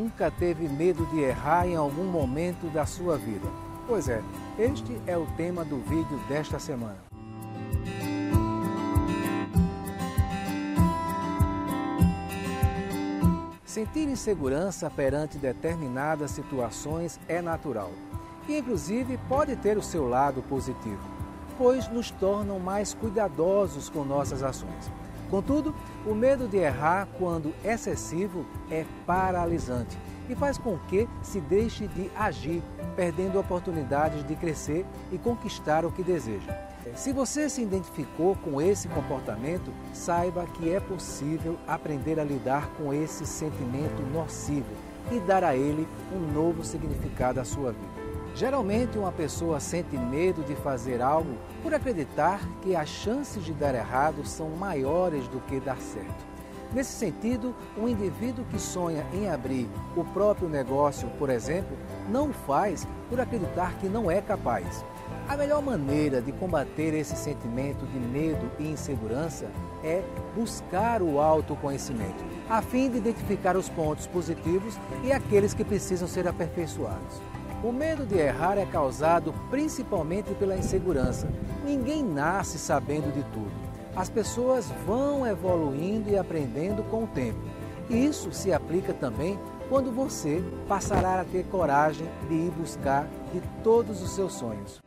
nunca teve medo de errar em algum momento da sua vida? Pois é, este é o tema do vídeo desta semana. Sentir insegurança perante determinadas situações é natural e, inclusive, pode ter o seu lado positivo, pois nos tornam mais cuidadosos com nossas ações. Contudo, o medo de errar, quando excessivo, é paralisante e faz com que se deixe de agir, perdendo oportunidades de crescer e conquistar o que deseja. Se você se identificou com esse comportamento, saiba que é possível aprender a lidar com esse sentimento nocivo e dar a ele um novo significado à sua vida. Geralmente, uma pessoa sente medo de fazer algo por acreditar que as chances de dar errado são maiores do que dar certo. Nesse sentido, um indivíduo que sonha em abrir o próprio negócio, por exemplo, não o faz por acreditar que não é capaz. A melhor maneira de combater esse sentimento de medo e insegurança é buscar o autoconhecimento, a fim de identificar os pontos positivos e aqueles que precisam ser aperfeiçoados. O medo de errar é causado principalmente pela insegurança. Ninguém nasce sabendo de tudo. As pessoas vão evoluindo e aprendendo com o tempo. Isso se aplica também quando você passará a ter coragem de ir buscar de todos os seus sonhos.